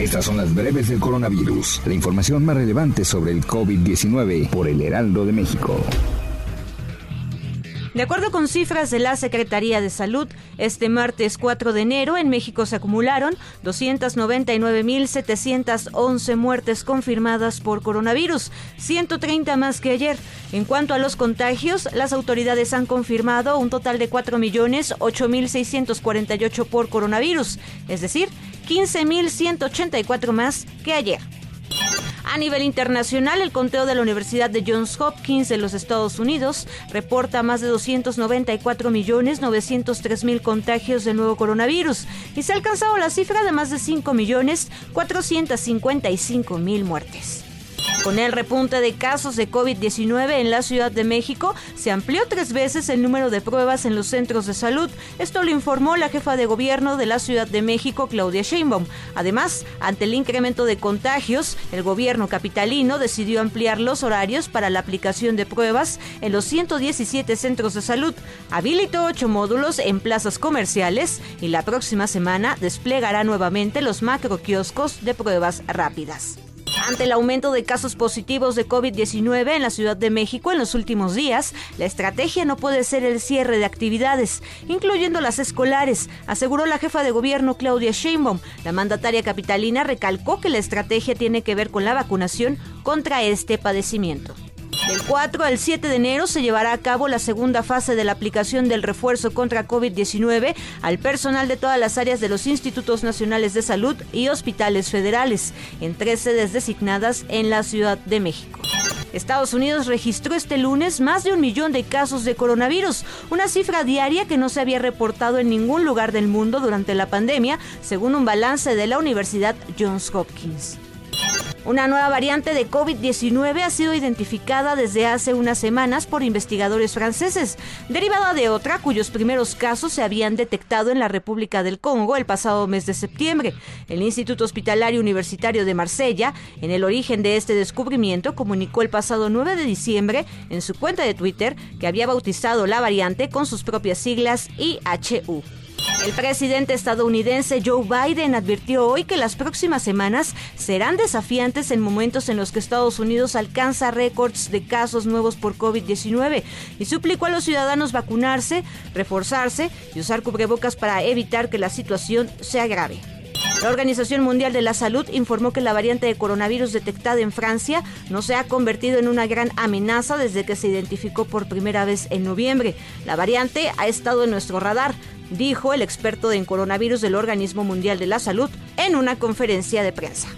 Estas son las breves del coronavirus, la información más relevante sobre el COVID-19 por el Heraldo de México. De acuerdo con cifras de la Secretaría de Salud, este martes 4 de enero en México se acumularon 299.711 muertes confirmadas por coronavirus, 130 más que ayer. En cuanto a los contagios, las autoridades han confirmado un total de 4.008.648 por coronavirus, es decir, 15.184 más que ayer. A nivel internacional, el conteo de la Universidad de Johns Hopkins de los Estados Unidos reporta más de 294 millones 903 mil contagios de nuevo coronavirus y se ha alcanzado la cifra de más de 5 millones 455 mil muertes. Con el repunte de casos de COVID-19 en la Ciudad de México, se amplió tres veces el número de pruebas en los centros de salud. Esto lo informó la jefa de gobierno de la Ciudad de México, Claudia Sheinbaum. Además, ante el incremento de contagios, el gobierno capitalino decidió ampliar los horarios para la aplicación de pruebas en los 117 centros de salud. Habilitó ocho módulos en plazas comerciales y la próxima semana desplegará nuevamente los macro kioscos de pruebas rápidas. Ante el aumento de casos positivos de COVID-19 en la Ciudad de México en los últimos días, la estrategia no puede ser el cierre de actividades, incluyendo las escolares, aseguró la jefa de gobierno Claudia Sheinbaum. La mandataria capitalina recalcó que la estrategia tiene que ver con la vacunación contra este padecimiento. Del 4 al 7 de enero se llevará a cabo la segunda fase de la aplicación del refuerzo contra COVID-19 al personal de todas las áreas de los Institutos Nacionales de Salud y hospitales federales, en tres sedes designadas en la Ciudad de México. Estados Unidos registró este lunes más de un millón de casos de coronavirus, una cifra diaria que no se había reportado en ningún lugar del mundo durante la pandemia, según un balance de la Universidad Johns Hopkins. Una nueva variante de COVID-19 ha sido identificada desde hace unas semanas por investigadores franceses, derivada de otra cuyos primeros casos se habían detectado en la República del Congo el pasado mes de septiembre. El Instituto Hospitalario Universitario de Marsella, en el origen de este descubrimiento, comunicó el pasado 9 de diciembre en su cuenta de Twitter que había bautizado la variante con sus propias siglas IHU. El presidente estadounidense Joe Biden advirtió hoy que las próximas semanas serán desafiantes en momentos en los que Estados Unidos alcanza récords de casos nuevos por COVID-19 y suplicó a los ciudadanos vacunarse, reforzarse y usar cubrebocas para evitar que la situación se agrave. La Organización Mundial de la Salud informó que la variante de coronavirus detectada en Francia no se ha convertido en una gran amenaza desde que se identificó por primera vez en noviembre. La variante ha estado en nuestro radar, dijo el experto en coronavirus del Organismo Mundial de la Salud en una conferencia de prensa.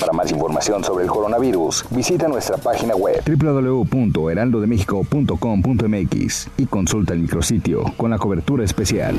Para más información sobre el coronavirus, visita nuestra página web www.heraldodemexico.com.mx y consulta el micrositio con la cobertura especial.